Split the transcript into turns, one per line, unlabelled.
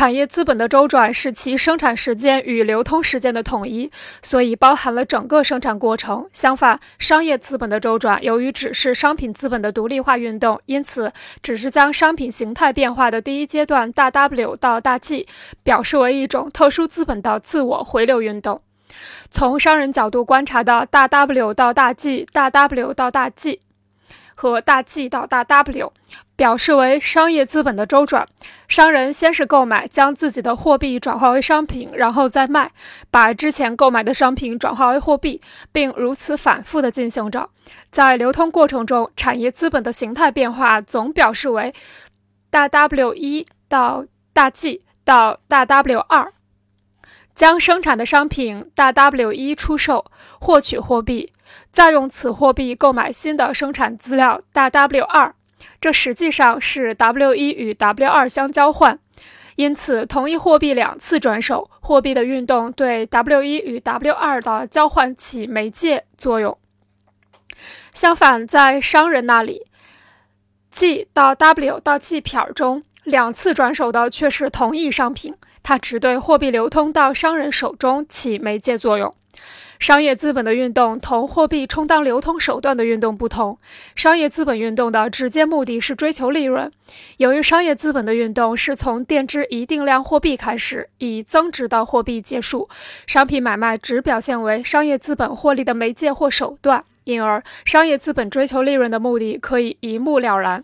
产业资本的周转是其生产时间与流通时间的统一，所以包含了整个生产过程。相反，商业资本的周转由于只是商品资本的独立化运动，因此只是将商品形态变化的第一阶段大 W 到大 G 表示为一种特殊资本的自我回流运动。从商人角度观察的大 W 到大 G、大 W 到大 G 和大 G 到大 W。表示为商业资本的周转，商人先是购买，将自己的货币转化为商品，然后再卖，把之前购买的商品转化为货币，并如此反复的进行着。在流通过程中，产业资本的形态变化总表示为大 W 一到大 G 到大 W 二，将生产的商品大 W 一出售，获取货币，再用此货币购买新的生产资料大 W 二。这实际上是 W 一与 W 二相交换，因此同一货币两次转手，货币的运动对 W 一与 W 二的交换起媒介作用。相反，在商人那里，G 到 W 到 G 撇中两次转手的却是同一商品，它只对货币流通到商人手中起媒介作用。商业资本的运动同货币充当流通手段的运动不同。商业资本运动的直接目的是追求利润。由于商业资本的运动是从垫支一定量货币开始，以增值的货币结束，商品买卖只表现为商业资本获利的媒介或手段，因而商业资本追求利润的目的可以一目了然。